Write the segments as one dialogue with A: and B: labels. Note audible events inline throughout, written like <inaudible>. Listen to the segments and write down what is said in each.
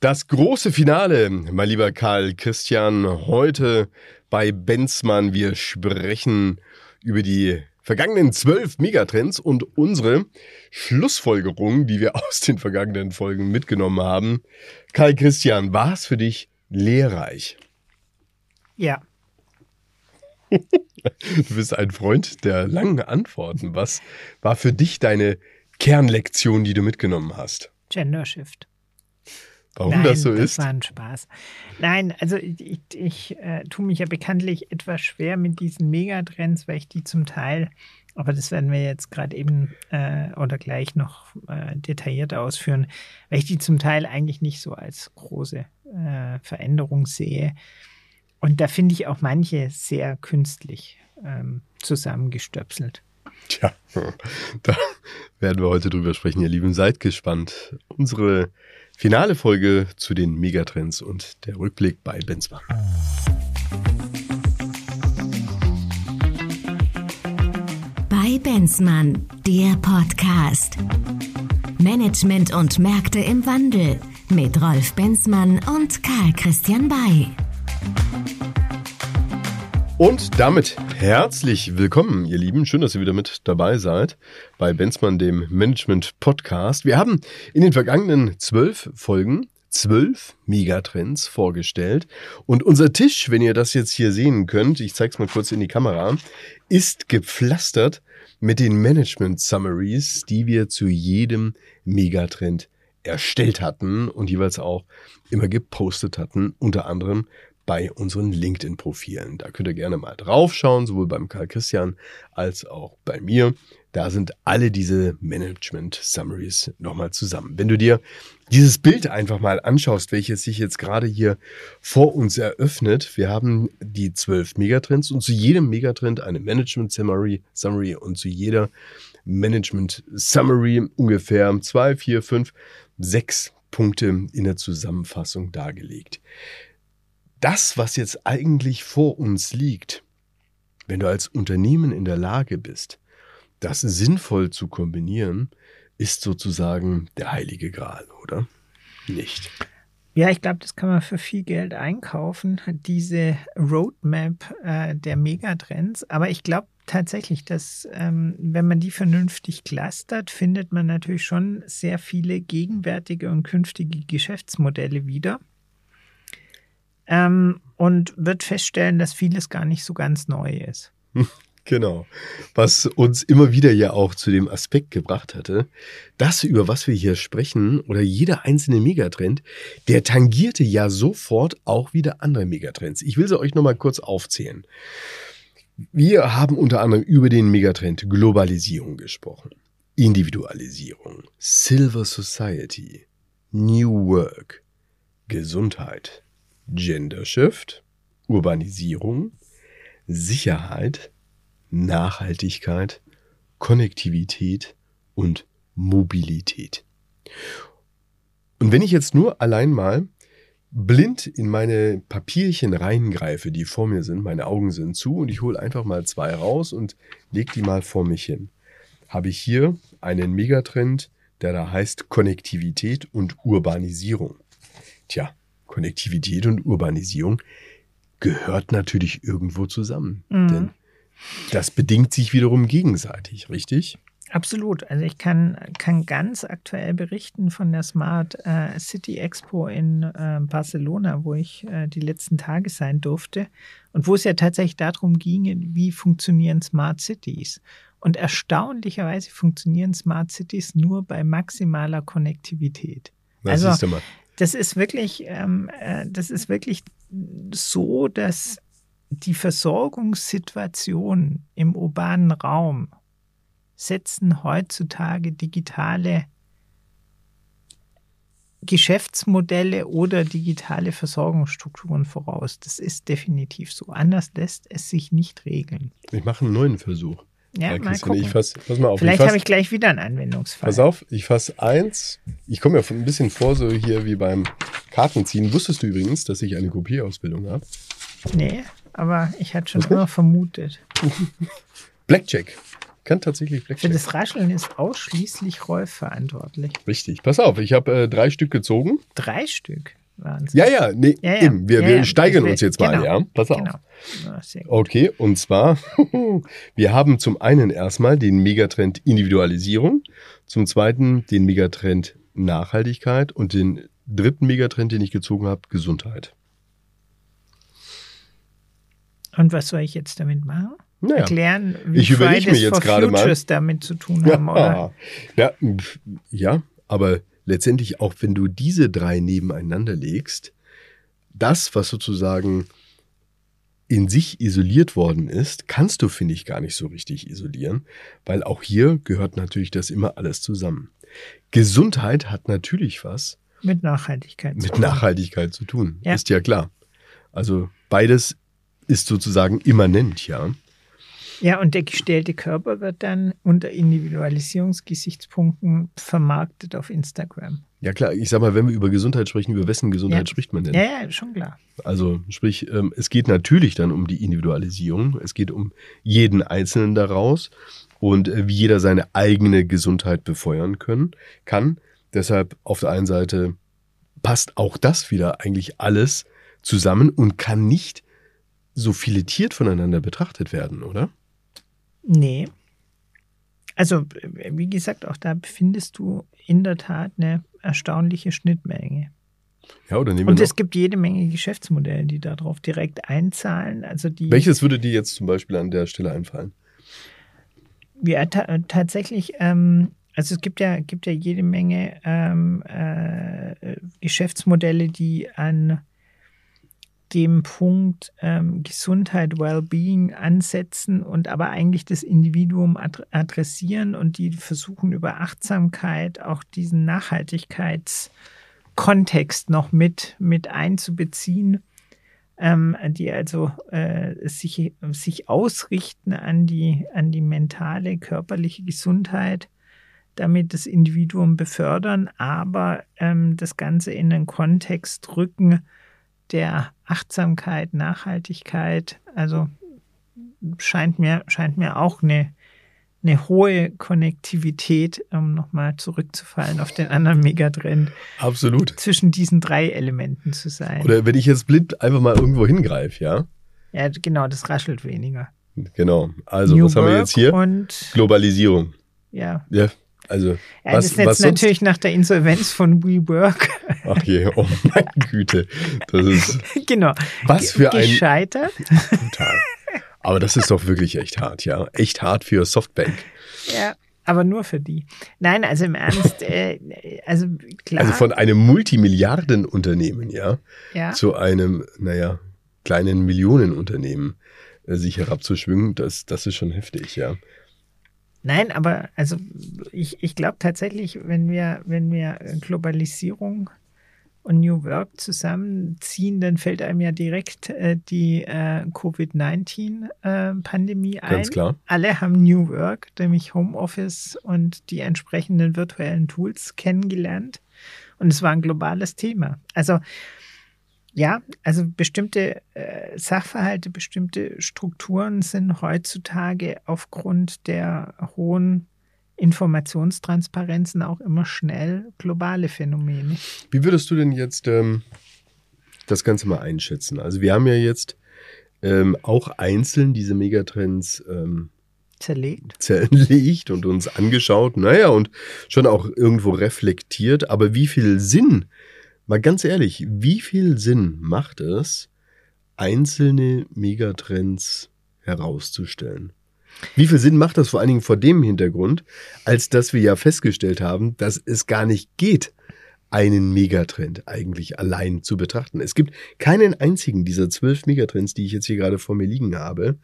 A: Das große Finale, mein lieber Karl Christian, heute bei Benzmann. Wir sprechen über die vergangenen zwölf Megatrends und unsere Schlussfolgerungen, die wir <laughs> aus den vergangenen Folgen mitgenommen haben. Karl Christian, war es für dich lehrreich?
B: Ja.
A: Du bist ein Freund der langen Antworten. Was war für dich deine Kernlektion, die du mitgenommen hast?
B: Gender Shift.
A: Warum
B: Nein,
A: das so
B: das
A: ist?
B: war ein Spaß. Nein, also ich, ich, ich äh, tue mich ja bekanntlich etwas schwer mit diesen Megatrends, weil ich die zum Teil, aber das werden wir jetzt gerade eben äh, oder gleich noch äh, detailliert ausführen, weil ich die zum Teil eigentlich nicht so als große äh, Veränderung sehe. Und da finde ich auch manche sehr künstlich ähm, zusammengestöpselt.
A: Tja, <laughs> da werden wir heute drüber sprechen, ihr Lieben. Seid gespannt. Unsere finale Folge zu den Megatrends und der Rückblick bei Benzmann.
C: Bei Benzmann, der Podcast. Management und Märkte im Wandel mit Rolf Benzmann und Karl Christian Bay.
A: Und damit herzlich willkommen, ihr Lieben. Schön, dass ihr wieder mit dabei seid bei Benzmann, dem Management Podcast. Wir haben in den vergangenen zwölf Folgen zwölf Megatrends vorgestellt. Und unser Tisch, wenn ihr das jetzt hier sehen könnt, ich zeige es mal kurz in die Kamera, ist gepflastert mit den Management Summaries, die wir zu jedem Megatrend erstellt hatten und jeweils auch immer gepostet hatten, unter anderem bei unseren LinkedIn-Profilen. Da könnt ihr gerne mal draufschauen, sowohl beim Karl Christian als auch bei mir. Da sind alle diese Management-Summaries nochmal zusammen. Wenn du dir dieses Bild einfach mal anschaust, welches sich jetzt gerade hier vor uns eröffnet, wir haben die zwölf Megatrends und zu jedem Megatrend eine Management-Summary Summary und zu jeder Management-Summary ungefähr zwei, vier, fünf, sechs Punkte in der Zusammenfassung dargelegt das, was jetzt eigentlich vor uns liegt, wenn du als Unternehmen in der Lage bist, das sinnvoll zu kombinieren, ist sozusagen der heilige Gral, oder? Nicht.
B: Ja, ich glaube, das kann man für viel Geld einkaufen, diese Roadmap äh, der Megatrends. Aber ich glaube tatsächlich, dass ähm, wenn man die vernünftig clustert, findet man natürlich schon sehr viele gegenwärtige und künftige Geschäftsmodelle wieder ähm, und wird feststellen, dass vieles gar nicht so ganz neu ist. <laughs>
A: Genau. Was uns immer wieder ja auch zu dem Aspekt gebracht hatte, das, über was wir hier sprechen, oder jeder einzelne Megatrend, der tangierte ja sofort auch wieder andere Megatrends. Ich will sie euch nochmal kurz aufzählen. Wir haben unter anderem über den Megatrend Globalisierung gesprochen, Individualisierung, Silver Society, New Work, Gesundheit, Gender Shift, Urbanisierung, Sicherheit, Nachhaltigkeit, Konnektivität und Mobilität. Und wenn ich jetzt nur allein mal blind in meine Papierchen reingreife, die vor mir sind, meine Augen sind zu und ich hole einfach mal zwei raus und lege die mal vor mich hin, habe ich hier einen Megatrend, der da heißt Konnektivität und Urbanisierung. Tja, Konnektivität und Urbanisierung gehört natürlich irgendwo zusammen.
B: Mhm.
A: Denn das bedingt sich wiederum gegenseitig, richtig?
B: Absolut. Also ich kann, kann ganz aktuell berichten von der Smart äh, City Expo in äh, Barcelona, wo ich äh, die letzten Tage sein durfte und wo es ja tatsächlich darum ging, wie funktionieren Smart Cities. Und erstaunlicherweise funktionieren Smart Cities nur bei maximaler Konnektivität.
A: Das
B: Also-. Das ist wirklich, ähm, äh, das ist wirklich so, dass die Versorgungssituation im urbanen Raum setzen heutzutage digitale Geschäftsmodelle oder digitale Versorgungsstrukturen voraus. Das ist definitiv so. Anders lässt es sich nicht regeln.
A: Ich mache einen neuen Versuch.
B: Ja,
A: Ja,
B: mal gucken.
A: ich fass, pass mal auf.
B: Vielleicht habe ich gleich wieder einen Anwendungsfall.
A: Pass auf, ich fasse eins. Ich komme mir ein bisschen vor, so hier wie beim Kartenziehen. Wusstest du übrigens, dass ich eine Kopierausbildung habe?
B: Nee, aber ich hatte schon immer vermutet. <laughs>
A: Blackjack. kann tatsächlich
B: Für
A: Blackjack.
B: das Rascheln ist ausschließlich Rolf verantwortlich.
A: Richtig. Pass auf, ich habe äh, drei Stück gezogen.
B: Drei Stück es.
A: Ja, ja, nee,
B: Ja, ja.
A: eben. Wir,
B: Ja,
A: wir steigern
B: will-
A: uns jetzt mal,
B: genau.
A: ja? Pass auf.
B: Genau.
A: Okay, und zwar, <laughs> wir haben zum einen erstmal den Megatrend Individualisierung, zum zweiten den Megatrend Nachhaltigkeit und den dritten Megatrend, den ich gezogen habe, Gesundheit.
B: Und was soll ich jetzt damit machen?
A: Naja.
B: Erklären, wie
A: Ich
B: Fridays
A: mir jetzt
B: for
A: gerade mal.
B: Futures damit zu tun haben, <laughs> oder?
A: Ja, ja, aber letztendlich auch wenn du diese drei nebeneinander legst, das, was sozusagen in sich isoliert worden ist, kannst du, finde ich, gar nicht so richtig isolieren, weil auch hier gehört natürlich das immer alles zusammen. Gesundheit hat natürlich was
B: Mit Nachhaltigkeit. zu
A: mit
B: tun.
A: Nachhaltigkeit zu tun,
B: Ja.
A: ist ja klar. Also beides ist sozusagen immanent, ja.
B: Ja, und der gestellte Körper wird dann unter Individualisierungsgesichtspunkten vermarktet auf Instagram.
A: Ja klar, ich sag mal, wenn wir über Gesundheit sprechen, über wessen Gesundheit
B: Ja.
A: spricht man denn?
B: Ja, ja, schon klar.
A: Also sprich, ähm, es geht natürlich dann um die Individualisierung. Es geht um jeden Einzelnen daraus und äh, wie jeder seine eigene Gesundheit befeuern können, kann. Deshalb auf der einen Seite passt auch das wieder eigentlich alles zusammen und kann nicht so filetiert voneinander betrachtet werden, oder?
B: Nee. Also, äh, wie gesagt, auch da findest du in der Tat eine erstaunliche Schnittmenge.
A: Ja, oder nehmen
B: Und es gibt jede Menge Geschäftsmodelle, die darauf direkt einzahlen. Also die
A: welches würde dir jetzt zum Beispiel an der Stelle einfallen?
B: Ja, ta tatsächlich, ähm, also es gibt ja, gibt ja jede Menge ähm, äh, Geschäftsmodelle, die an dem Punkt ähm, Gesundheit, Wellbeing ansetzen und aber eigentlich das Individuum ad adressieren und die versuchen über Achtsamkeit auch diesen Nachhaltigkeitskontext noch mit, mit einzubeziehen ähm, die also äh, sich, sich ausrichten an die, an die mentale, körperliche Gesundheit, damit das Individuum befördern, aber ähm, das Ganze in den Kontext rücken der Achtsamkeit, Nachhaltigkeit. Also scheint mir, scheint mir auch eine, eine hohe Konnektivität, um nochmal zurückzufallen auf den anderen Megatrend,
A: Absolut.
B: zwischen diesen drei Elementen zu sein.
A: Oder wenn ich jetzt blind einfach mal irgendwo hingreife, ja?
B: Ja, genau, das raschelt weniger.
A: Genau. Also,
B: New
A: was haben wir
B: Work
A: jetzt hier?
B: Und
A: Globalisierung.
B: ja,
A: Ja, also
B: ja
A: was,
B: das ist jetzt
A: was
B: natürlich nach der Insolvenz von WeWork.
A: Ach je, oh meine Güte. Das ist <laughs>
B: genau.
A: Was für ein-
B: Gescheitert.
A: brutal. Aber das ist doch wirklich echt hart, ja. Echt hart für Softbank.
B: Ja, aber nur für die. Nein, also im Ernst, <laughs> äh, also klar.
A: Also von einem Multimilliardenunternehmen, ja,
B: ja,
A: zu einem, naja, kleinen Millionenunternehmen äh, sich herabzuschwingen, das, das ist schon heftig, ja.
B: Nein, aber also ich, ich glaube tatsächlich, wenn wir, wenn wir Globalisierung und New Work zusammenziehen, dann fällt einem ja direkt äh, die äh, Covid-19-Pandemie ein.
A: Ganz klar.
B: Alle haben New Work, nämlich Homeoffice und die entsprechenden virtuellen Tools kennengelernt. Und es war ein globales Thema. Also ja, also bestimmte äh, Sachverhalte, bestimmte Strukturen sind heutzutage aufgrund der hohen Informationstransparenzen auch immer schnell globale Phänomene.
A: Wie würdest du denn jetzt ähm, das Ganze mal einschätzen? Also wir haben ja jetzt ähm, auch einzeln diese Megatrends ähm,
B: Zerlegt.
A: zerlegt und uns angeschaut, naja, und schon auch irgendwo reflektiert. Aber wie viel Sinn, mal ganz ehrlich, wie viel Sinn macht es, einzelne Megatrends herauszustellen? Wie viel Sinn macht das vor allen Dingen vor dem Hintergrund, als dass wir ja festgestellt haben, dass es gar nicht geht, einen Megatrend eigentlich allein zu betrachten. Es gibt keinen einzigen dieser zwölf Megatrends, die ich jetzt hier gerade vor mir liegen habe,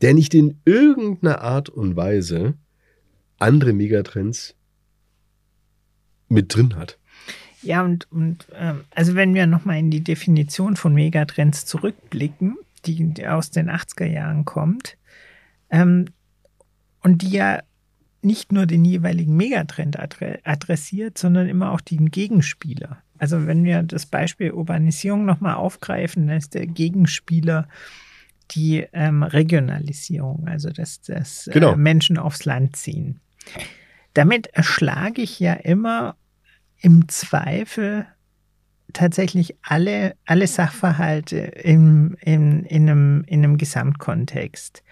A: der nicht in irgendeiner Art und Weise andere Megatrends mit drin hat.
B: Ja, und, und ähm, also wenn wir nochmal in die Definition von Megatrends zurückblicken, die, die aus den 80er Jahren kommt, ähm, und die ja nicht nur den jeweiligen Megatrend adre adressiert, sondern immer auch den Gegenspieler. Also wenn wir das Beispiel Urbanisierung nochmal aufgreifen, dann ist der Gegenspieler die ähm, Regionalisierung, also dass, dass
A: Genau.
B: äh, Menschen aufs Land ziehen. Damit erschlage ich ja immer im Zweifel tatsächlich alle, alle Sachverhalte im, in, in, einem, in einem Gesamtkontext.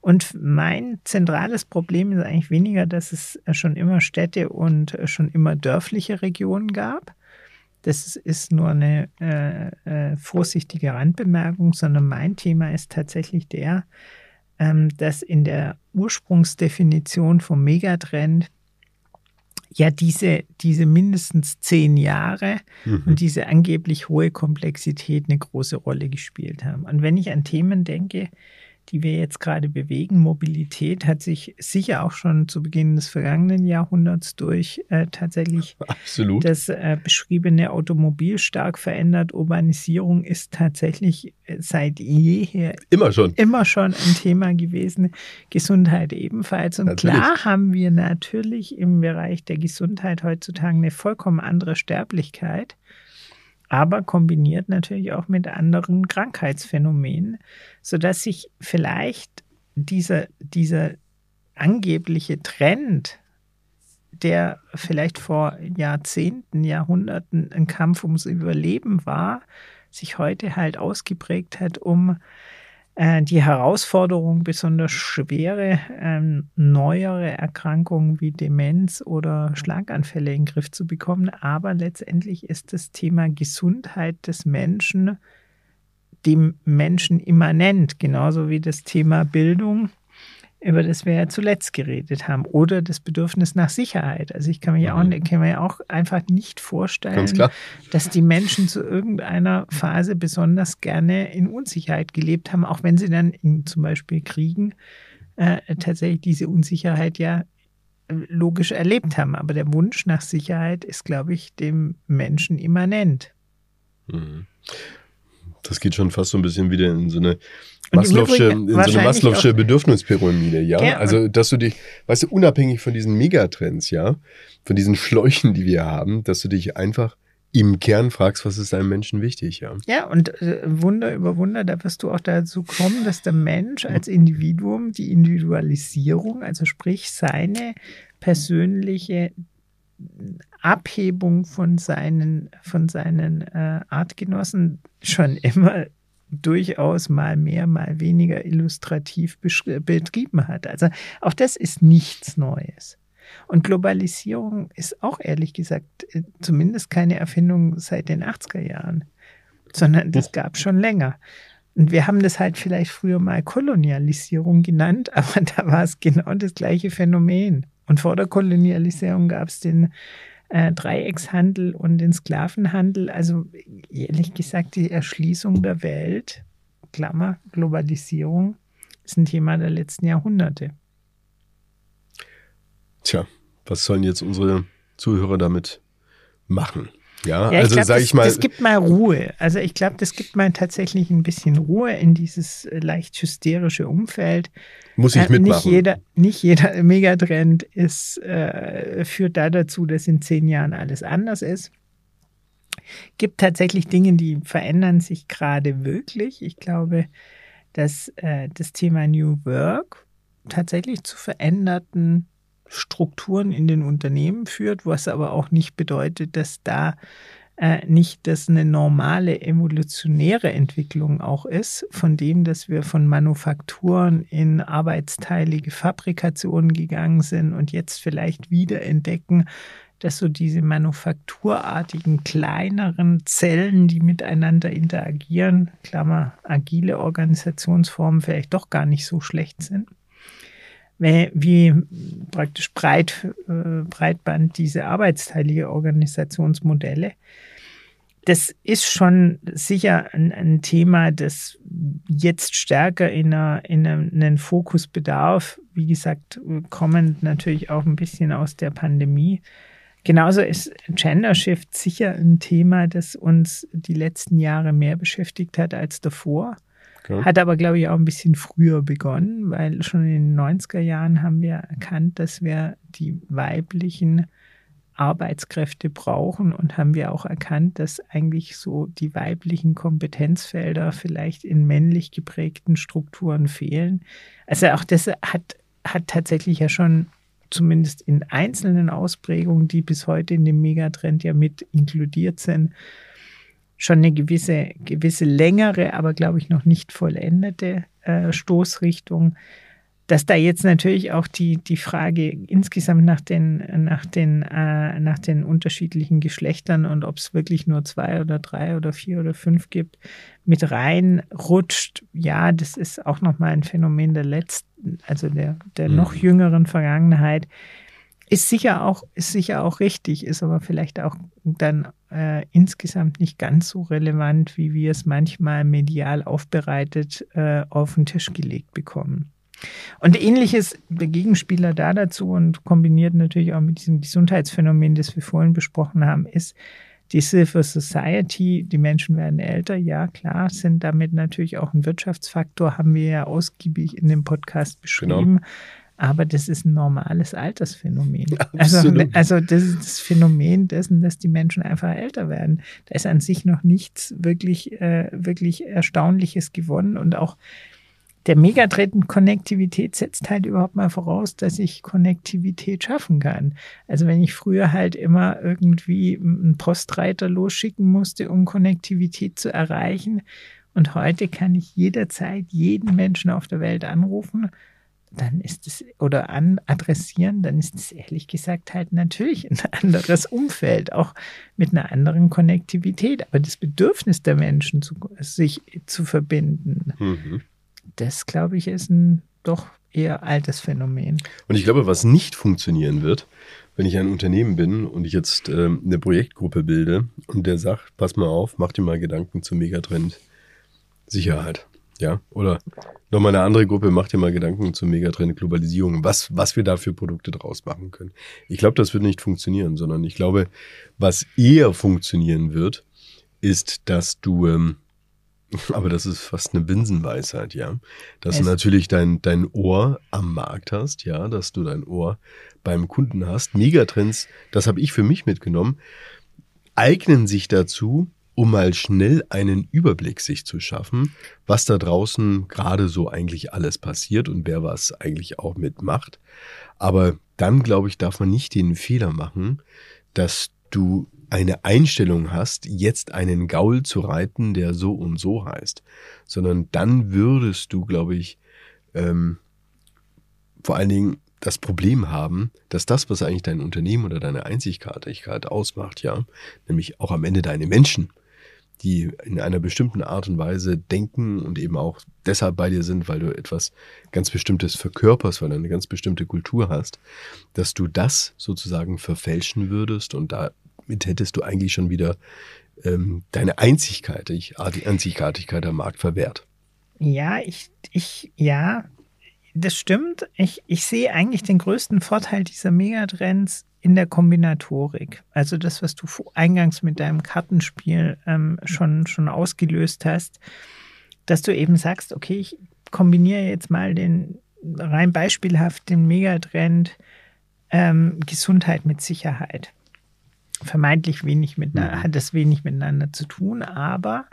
B: Und mein zentrales Problem ist eigentlich weniger, dass es schon immer Städte und schon immer dörfliche Regionen gab. Das ist nur eine äh, äh, vorsichtige Randbemerkung, sondern mein Thema ist tatsächlich der, ähm, dass in der Ursprungsdefinition vom Megatrend ja diese, diese mindestens zehn Jahre
A: Mhm.
B: und diese angeblich hohe Komplexität eine große Rolle gespielt haben. Und wenn ich an Themen denke, die wir jetzt gerade bewegen, Mobilität hat sich sicher auch schon zu Beginn des vergangenen Jahrhunderts durch äh, tatsächlich <laughs>
A: Absolut.
B: das äh, beschriebene Automobil stark verändert. Urbanisierung ist tatsächlich äh, seit jeher
A: Immer schon.
B: immer schon ein Thema gewesen. Gesundheit ebenfalls. Und
A: Natürlich.
B: klar haben wir natürlich im Bereich der Gesundheit heutzutage eine vollkommen andere Sterblichkeit, aber kombiniert natürlich auch mit anderen Krankheitsphänomenen, sodass sich vielleicht dieser, dieser angebliche Trend, der vielleicht vor Jahrzehnten, Jahrhunderten ein Kampf ums Überleben war, sich heute halt ausgeprägt hat, um äh, die Herausforderung, besonders schwere, ähm, neuere Erkrankungen wie Demenz oder Schlaganfälle in den Griff zu bekommen. Aber letztendlich ist das Thema Gesundheit des Menschen dem Menschen immanent, genauso wie das Thema Bildung, über das wir ja zuletzt geredet haben, oder das Bedürfnis nach Sicherheit. Also ich kann mir, ja auch,
A: Mhm.
B: kann mir ja auch einfach nicht vorstellen, dass die Menschen zu irgendeiner Phase besonders gerne in Unsicherheit gelebt haben, auch wenn sie dann in zum Beispiel Kriegen äh, tatsächlich diese Unsicherheit ja äh, logisch erlebt haben. Aber der Wunsch nach Sicherheit ist, glaube ich, dem Menschen immanent.
A: Mhm. Das geht schon fast so ein bisschen wieder in so eine Maslow'sche, in so eine Maslow'sche Bedürfnispyramide, ja?
B: Ja,
A: Also, dass du dich, weißt du, unabhängig von diesen Megatrends, ja, von diesen Schläuchen, die wir haben, dass du dich einfach im Kern fragst, was ist einem Menschen wichtig, ja?
B: Ja, und äh, Wunder über Wunder, da wirst du auch dazu kommen, dass der Mensch als Individuum die Individualisierung, also sprich seine persönliche Abhebung von seinen, von seinen äh, Artgenossen schon immer durchaus mal mehr, mal weniger illustrativ betrieben hat. Also auch das ist nichts Neues. Und Globalisierung ist auch ehrlich gesagt äh, zumindest keine Erfindung seit den 80er Jahren, sondern das gab schon länger. Und wir haben das halt vielleicht früher mal Kolonialisierung genannt, <laughs> aber da war es genau das gleiche Phänomen. Und vor der Kolonialisierung gab es den äh, Dreieckshandel und den Sklavenhandel. Also ehrlich gesagt, die Erschließung der Welt, Klammer, Globalisierung, ist ein Thema der letzten Jahrhunderte.
A: Tja, was sollen jetzt unsere Zuhörer damit machen? Ja,
B: Ja,
A: also
B: glaub,
A: sage
B: das,
A: ich mal,
B: Das gibt mal Ruhe. Also ich glaube, das gibt mal tatsächlich ein bisschen Ruhe in dieses äh, leicht hysterische Umfeld.
A: Muss ich
B: Äh,
A: mitmachen.
B: Nicht jeder, nicht jeder <laughs> Megatrend ist, äh, führt da dazu, dass in zehn Jahren alles anders ist. Gibt tatsächlich Dinge, die verändern sich gerade wirklich. Ich glaube, dass äh, das Thema New Work tatsächlich zu veränderten Strukturen in den Unternehmen führt, was aber auch nicht bedeutet, dass da äh, nicht das eine normale evolutionäre Entwicklung auch ist, von dem, dass wir von Manufakturen in arbeitsteilige Fabrikationen gegangen sind und jetzt vielleicht wieder entdecken, dass so diese manufakturartigen kleineren Zellen, die miteinander interagieren, Klammer, agile Organisationsformen vielleicht doch gar nicht so schlecht sind wie, praktisch breit, äh, Breitband diese arbeitsteilige Organisationsmodelle. Das ist schon sicher ein, ein Thema, das jetzt stärker in, einer, in einem, einen Fokus bedarf. Wie gesagt, kommend natürlich auch ein bisschen aus der Pandemie. Genauso ist Gender Shift sicher ein Thema, das uns die letzten Jahre mehr beschäftigt hat als davor.
A: Ja.
B: Hat aber, glaube ich, auch ein bisschen früher begonnen, weil schon in den 90er Jahren haben wir erkannt, dass wir die weiblichen Arbeitskräfte brauchen und haben wir auch erkannt, dass eigentlich so die weiblichen Kompetenzfelder vielleicht in männlich geprägten Strukturen fehlen. Also auch das hat, hat tatsächlich ja schon zumindest in einzelnen Ausprägungen, die bis heute in dem Megatrend ja mit inkludiert sind, schon eine gewisse, gewisse längere, aber glaube ich noch nicht vollendete äh, Stoßrichtung dass da jetzt natürlich auch die, die Frage insgesamt nach den, nach, den, äh, nach den unterschiedlichen Geschlechtern und ob es wirklich nur zwei oder drei oder vier oder fünf gibt, mit reinrutscht. Ja, das ist auch nochmal ein Phänomen der letzten, also der, der mhm. noch jüngeren Vergangenheit. Ist sicher auch, ist sicher auch richtig, ist aber vielleicht auch dann äh, insgesamt nicht ganz so relevant, wie wir es manchmal medial aufbereitet äh, auf den Tisch gelegt bekommen. Und ähnliches der Gegenspieler da dazu und kombiniert natürlich auch mit diesem Gesundheitsphänomen, das wir vorhin besprochen haben, ist die Silver Society. Die Menschen werden älter, ja klar, sind damit natürlich auch ein Wirtschaftsfaktor, haben wir ja ausgiebig in dem Podcast beschrieben. Genau. Aber das ist ein normales Altersphänomen. Also, also das ist das Phänomen dessen, dass die Menschen einfach älter werden. Da ist an sich noch nichts wirklich, äh, wirklich Erstaunliches gewonnen und auch der Megatrend Konnektivität setzt halt überhaupt mal voraus, dass ich Konnektivität schaffen kann. Also wenn ich früher halt immer irgendwie einen Postreiter losschicken musste, um Konnektivität zu erreichen, und heute kann ich jederzeit jeden Menschen auf der Welt anrufen, dann ist es oder an adressieren, dann ist es ehrlich gesagt halt natürlich ein <laughs> anderes Umfeld, auch mit einer anderen Konnektivität. Aber das Bedürfnis der Menschen, zu, sich zu verbinden, mhm das, glaube ich, ist ein doch eher altes Phänomen.
A: Und ich glaube, was nicht funktionieren wird, wenn ich ein Unternehmen bin und ich jetzt ähm, eine Projektgruppe bilde und der sagt, pass mal auf, mach dir mal Gedanken zum Megatrend Sicherheit. Ja, oder nochmal eine andere Gruppe, macht dir mal Gedanken zum Megatrend Globalisierung, was, was wir da für Produkte draus machen können. Ich glaube, das wird nicht funktionieren, sondern ich glaube, was eher funktionieren wird, ist, dass du ähm, <laughs> aber das ist fast eine Binsenweisheit, ja. Dass es du natürlich dein, dein Ohr am Markt hast, ja, dass du dein Ohr beim Kunden hast. Megatrends, das habe ich für mich mitgenommen, eignen sich dazu, um mal schnell einen Überblick sich zu schaffen, was da draußen gerade so eigentlich alles passiert und wer was eigentlich auch mitmacht. Aber dann, glaube ich, darf man nicht den Fehler machen, dass du eine Einstellung hast, jetzt einen Gaul zu reiten, der so und so heißt, sondern dann würdest du, glaube ich, ähm, vor allen Dingen das Problem haben, dass das, was eigentlich dein Unternehmen oder deine Einzigartigkeit ausmacht, ja, nämlich auch am Ende deine Menschen, die in einer bestimmten Art und Weise denken und eben auch deshalb bei dir sind, weil du etwas ganz Bestimmtes verkörperst, weil du eine ganz bestimmte Kultur hast, dass du das sozusagen verfälschen würdest und da damit hättest du eigentlich schon wieder ähm, deine Einzigartigkeit, die Einzigartigkeit am Markt verwehrt.
B: Ja, ich, ich, ja, das stimmt. Ich, ich sehe eigentlich den größten Vorteil dieser Megatrends in der Kombinatorik. Also das, was du eingangs mit deinem Kartenspiel ähm, schon, schon ausgelöst hast, dass du eben sagst, okay, ich kombiniere jetzt mal den rein beispielhaft den Megatrend ähm, Gesundheit mit Sicherheit vermeintlich wenig mit, mhm. hat das wenig miteinander zu tun, aber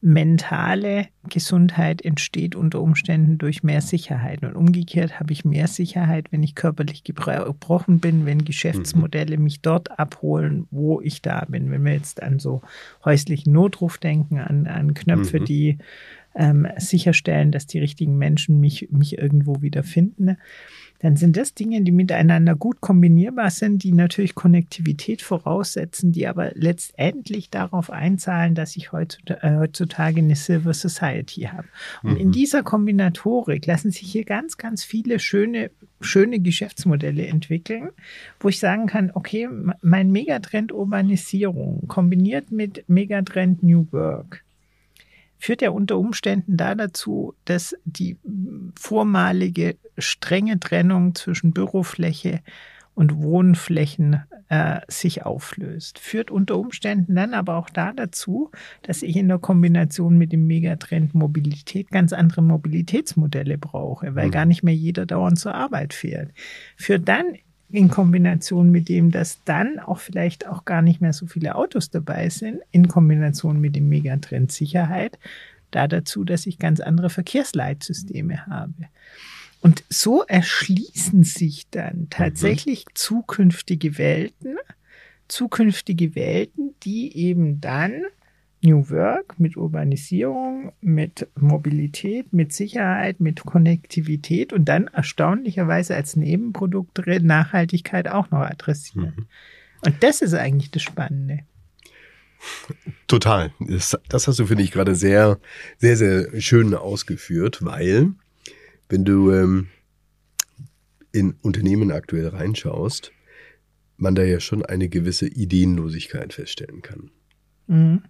B: mentale Gesundheit entsteht unter Umständen durch mehr Sicherheit. Und umgekehrt habe ich mehr Sicherheit, wenn ich körperlich gebrochen bin, wenn Geschäftsmodelle mhm. mich dort abholen, wo ich da bin. Wenn wir jetzt an so häuslichen Notruf denken, an, an Knöpfe, mhm. die ähm, sicherstellen, dass die richtigen Menschen mich, mich irgendwo wiederfinden dann sind das Dinge, die miteinander gut kombinierbar sind, die natürlich Konnektivität voraussetzen, die aber letztendlich darauf einzahlen, dass ich äh, heutzutage eine Silver Society habe. Und mhm. in dieser Kombinatorik lassen sich hier ganz, ganz viele schöne, schöne Geschäftsmodelle entwickeln, wo ich sagen kann, okay, mein Megatrend Urbanisierung kombiniert mit Megatrend New Work führt ja unter Umständen da dazu, dass die vormalige strenge Trennung zwischen Bürofläche und Wohnflächen äh, sich auflöst. Führt unter Umständen dann aber auch da dazu, dass ich in der Kombination mit dem Megatrend Mobilität ganz andere Mobilitätsmodelle brauche, weil mhm. gar nicht mehr jeder dauernd zur Arbeit fährt. Führt dann in Kombination mit dem, dass dann auch vielleicht auch gar nicht mehr so viele Autos dabei sind, in Kombination mit dem Megatrend Sicherheit, da dazu, dass ich ganz andere Verkehrsleitsysteme habe. Und so erschließen sich dann tatsächlich mhm. zukünftige Welten, zukünftige Welten, die eben dann New Work mit Urbanisierung, mit Mobilität, mit Sicherheit, mit Konnektivität und dann erstaunlicherweise als Nebenprodukt Nachhaltigkeit auch noch adressieren. Mhm. Und das ist eigentlich das Spannende.
A: Total. Das, das hast du, finde ich, gerade sehr, sehr, sehr schön ausgeführt, weil wenn du ähm, in Unternehmen aktuell reinschaust, man da ja schon eine gewisse Ideenlosigkeit feststellen kann. Mhm.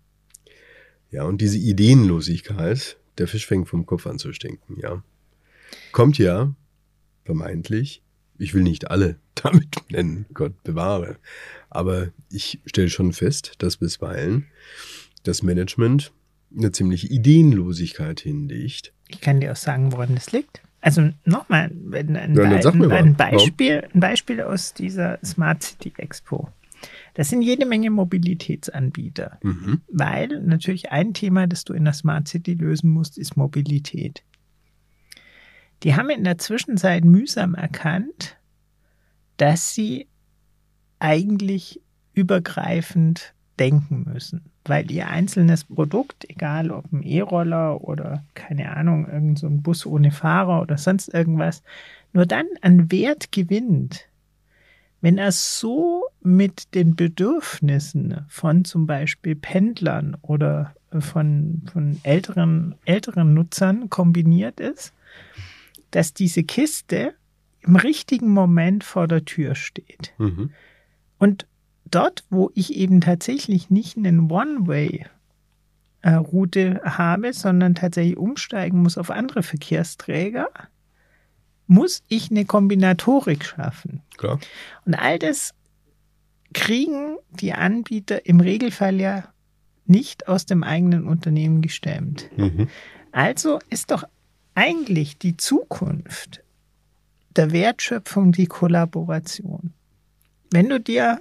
A: Ja, und diese Ideenlosigkeit, der Fisch fängt vom Kopf an zu stinken, ja. Kommt ja, vermeintlich, ich will nicht alle <laughs> damit nennen, Gott bewahre, aber ich stelle schon fest, dass bisweilen das Management eine ziemliche Ideenlosigkeit hinlegt.
B: Ich kann dir auch sagen, woran das liegt. Also nochmal ein, ein, ja, ein, ein, Beispiel, ein Beispiel aus dieser Smart City Expo. Das sind jede Menge Mobilitätsanbieter, mhm. weil natürlich ein Thema, das du in der Smart City lösen musst, ist Mobilität. Die haben in der Zwischenzeit mühsam erkannt, dass sie eigentlich übergreifend denken müssen, weil ihr einzelnes Produkt, egal ob ein E-Roller oder keine Ahnung, irgendein so Bus ohne Fahrer oder sonst irgendwas, nur dann an Wert gewinnt, wenn er so mit den Bedürfnissen von zum Beispiel Pendlern oder von, von älteren, älteren Nutzern kombiniert ist, dass diese Kiste im richtigen Moment vor der Tür steht. Mhm. Und dort, wo ich eben tatsächlich nicht einen One-Way-Route habe, sondern tatsächlich umsteigen muss auf andere Verkehrsträger, muss ich eine Kombinatorik schaffen. Klar. Und all das kriegen die Anbieter im Regelfall ja nicht aus dem eigenen Unternehmen gestemmt. Mhm. Also ist doch eigentlich die Zukunft der Wertschöpfung die Kollaboration. Wenn du dir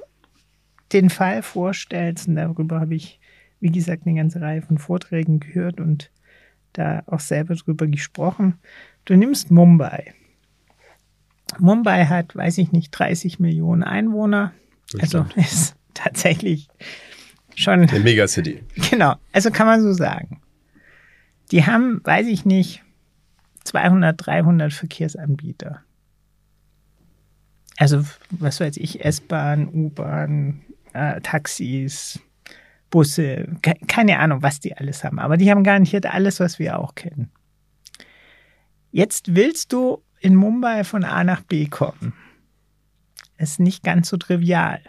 B: den Fall vorstellst, und darüber habe ich, wie gesagt, eine ganze Reihe von Vorträgen gehört und da auch selber drüber gesprochen, du nimmst Mumbai. Mumbai hat, weiß ich nicht, 30 Millionen Einwohner. Also <laughs> ist tatsächlich schon.
A: Eine Megacity. <laughs>
B: Genau, also kann man so sagen. Die haben, weiß ich nicht, 200, 300 Verkehrsanbieter. Also, was weiß ich, S-Bahn, U-Bahn, äh, Taxis, Busse, ke keine Ahnung, was die alles haben. Aber die haben garantiert alles, was wir auch kennen. Jetzt willst du in Mumbai von A nach B kommen. Ist nicht ganz so trivial.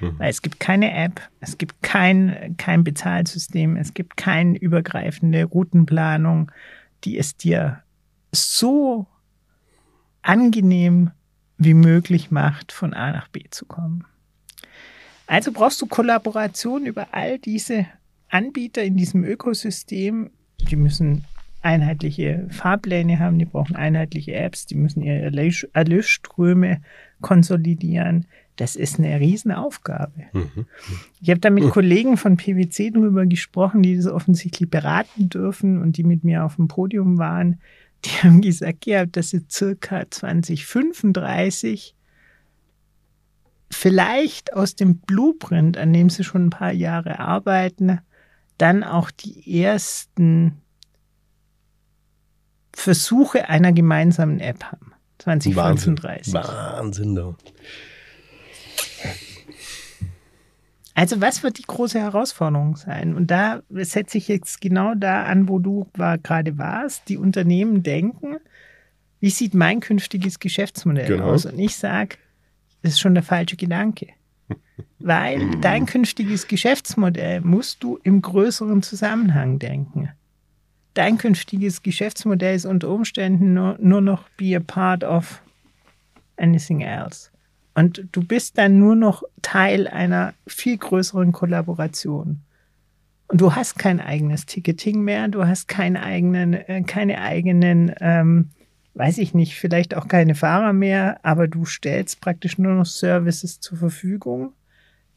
B: Mhm. Weil es gibt keine App, es gibt kein, kein Bezahlsystem, es gibt keine übergreifende Routenplanung, die es dir so angenehm wie möglich macht, von A nach B zu kommen. Also brauchst du Kollaboration über all diese Anbieter in diesem Ökosystem. Die müssen einheitliche Fahrpläne haben, die brauchen einheitliche Apps, die müssen ihre Erlösströme konsolidieren. Das ist eine Riesenaufgabe. Mhm. Ich habe da mit mhm. Kollegen von PwC drüber gesprochen, die das offensichtlich beraten dürfen und die mit mir auf dem Podium waren. Die <laughs> haben gesagt, ja, dass sie circa 2035 vielleicht aus dem Blueprint, an dem sie schon ein paar Jahre arbeiten, dann auch die ersten Versuche einer gemeinsamen App haben. 2035.
A: Wahnsinn, Wahnsinn doch.
B: Also was wird die große Herausforderung sein? Und da setze ich jetzt genau da an, wo du war, gerade warst. Die Unternehmen denken, wie sieht mein künftiges Geschäftsmodell genau. aus? Und ich sage, das ist schon der falsche Gedanke. <laughs> Weil dein künftiges Geschäftsmodell musst du im größeren Zusammenhang denken dein künftiges Geschäftsmodell ist unter Umständen nur, nur noch be a part of anything else. Und du bist dann nur noch Teil einer viel größeren Kollaboration. Und du hast kein eigenes Ticketing mehr, du hast keinen eigenen, äh, keine eigenen ähm, weiß ich nicht, vielleicht auch keine Fahrer mehr, aber du stellst praktisch nur noch Services zur Verfügung,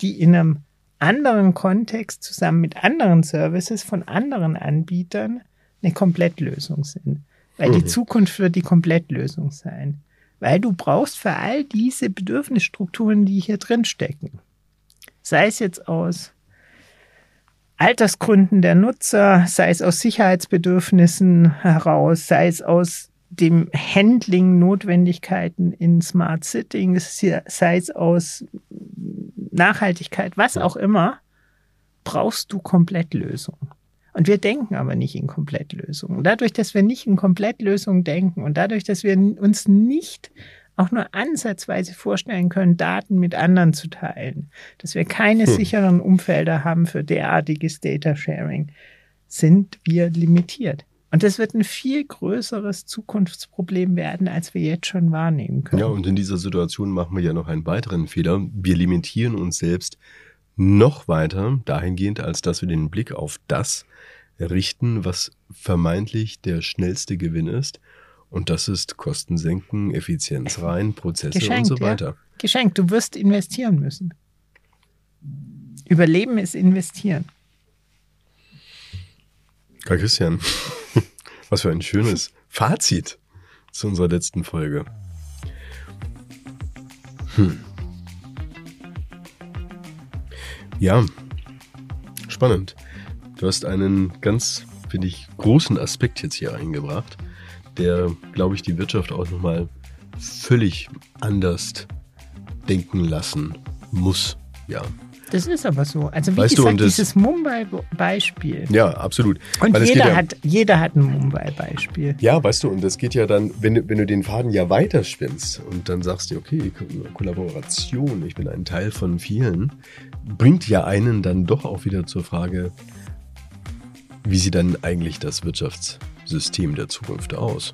B: die in einem anderen Kontext zusammen mit anderen Services von anderen Anbietern eine Komplettlösung sind. Weil die
A: Mhm.
B: Zukunft wird die Komplettlösung sein. Weil du brauchst für all diese Bedürfnisstrukturen, die hier drin stecken. Sei es jetzt aus Altersgründen der Nutzer, sei es aus Sicherheitsbedürfnissen heraus, sei es aus dem Handling Notwendigkeiten in Smart Sitting, sei es aus Nachhaltigkeit, was auch immer, brauchst du Komplettlösungen. Und wir denken aber nicht in Komplettlösungen. Dadurch, dass wir nicht in Komplettlösungen denken und dadurch, dass wir uns nicht auch nur ansatzweise vorstellen können, Daten mit anderen zu teilen, dass wir keine
A: Hm.
B: sicheren Umfelder haben für derartiges Data Sharing, sind wir limitiert. Und das wird ein viel größeres Zukunftsproblem werden, als wir jetzt schon wahrnehmen können.
A: Ja, und in dieser Situation machen wir ja noch einen weiteren Fehler. Wir limitieren uns selbst noch weiter dahingehend, als dass wir den Blick auf das richten, was vermeintlich der schnellste Gewinn ist. Und das ist Kosten senken, Effizienz rein, Prozesse und so
B: ja.
A: weiter.
B: Geschenkt, du wirst investieren müssen. Überleben ist investieren.
A: Karl Christian, <laughs> was für ein schönes Fazit zu unserer letzten Folge. Hm. Ja, spannend. Du hast einen ganz, finde ich, großen Aspekt jetzt hier eingebracht, der, glaube ich, die Wirtschaft auch nochmal völlig anders denken lassen muss. Ja,
B: Das ist aber so. Also wie
A: Weißt du,
B: gesagt,
A: das-
B: dieses Mumbai-Beispiel.
A: ja, absolut.
B: Und
A: Weil
B: jeder
A: ja-
B: hat, jeder hat ein Mumbai-Beispiel.
A: Ja, weißt du, und das geht ja dann, wenn, du- wenn du den Faden ja weiterspinnst und dann sagst du, okay, Ko- Kollaboration, ich bin ein Teil von vielen, bringt ja einen dann doch auch wieder zur Frage, wie sieht dann eigentlich das Wirtschaftssystem der Zukunft aus?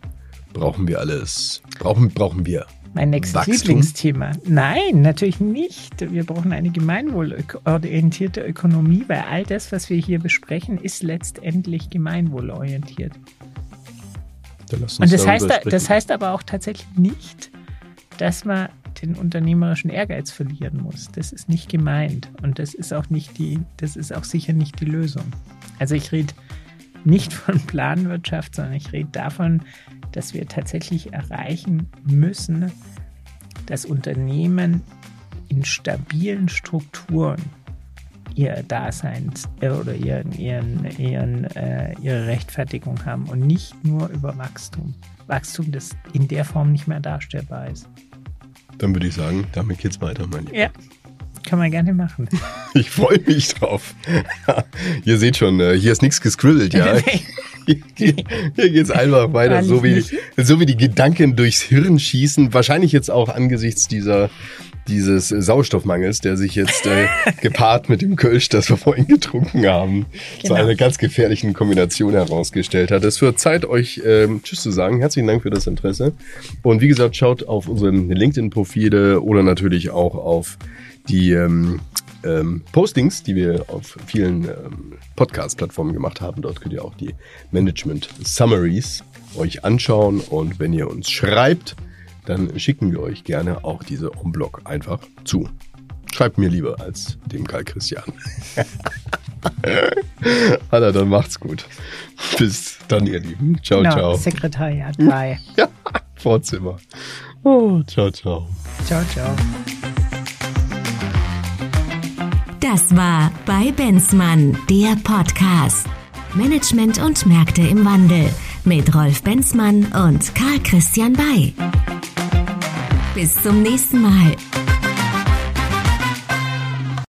A: Brauchen wir alles? Brauchen, brauchen wir
B: Mein nächstes
A: Wachstum?
B: Lieblingsthema. Nein, natürlich nicht. Wir brauchen eine gemeinwohlorientierte Ökonomie, weil all das, was wir hier besprechen, ist letztendlich gemeinwohlorientiert. Und das heißt, das heißt aber auch tatsächlich nicht, dass man den unternehmerischen Ehrgeiz verlieren muss. Das ist nicht gemeint. Und das ist auch nicht die, das ist auch sicher nicht die Lösung. Also ich rede nicht von Planwirtschaft, sondern ich rede davon, dass wir tatsächlich erreichen müssen, dass Unternehmen in stabilen Strukturen ihr Daseins äh, oder ihren, ihren, ihren, äh, ihre Rechtfertigung haben und nicht nur über Wachstum. Wachstum, das in der Form nicht mehr darstellbar ist.
A: Dann würde ich sagen, damit geht's weiter, mein Lieber.
B: Ja, kann man gerne machen. <laughs>
A: Ich freue mich drauf. <laughs> Ihr seht schon, äh, hier ist nichts gescribbelt, ja. <laughs> Hier, hier, geht's einfach weiter, so wie, so wie die Gedanken durchs Hirn schießen. Wahrscheinlich jetzt auch angesichts dieser, dieses Sauerstoffmangels, der sich jetzt äh, gepaart mit dem Kölsch, das wir vorhin getrunken haben, zu
B: Genau.
A: einer ganz gefährlichen Kombination herausgestellt hat. Es wird Zeit, euch ähm, Tschüss zu sagen. Herzlichen Dank für das Interesse. Und wie gesagt, schaut auf unsere LinkedIn-Profile oder natürlich auch auf die ähm, ähm, Postings, die wir auf vielen ähm, Podcast-Plattformen gemacht haben. Dort könnt ihr auch die Management-Summaries euch anschauen. Und wenn ihr uns schreibt, dann schicken wir euch gerne auch diese On-Blog einfach zu. Schreibt mir lieber als dem Karl Christian. <laughs> Alter, dann macht's gut. Bis dann, ihr Lieben. Ciao,
B: genau,
A: ciao.
B: Sekretariat bei. <laughs>
A: Ja, Vorzimmer. Oh, ciao, ciao.
B: Ciao, ciao.
C: Das war bei Benzmann, der Podcast. Management und Märkte im Wandel mit Rolf Benzmann und Karl Christian Bay. Bis zum nächsten Mal.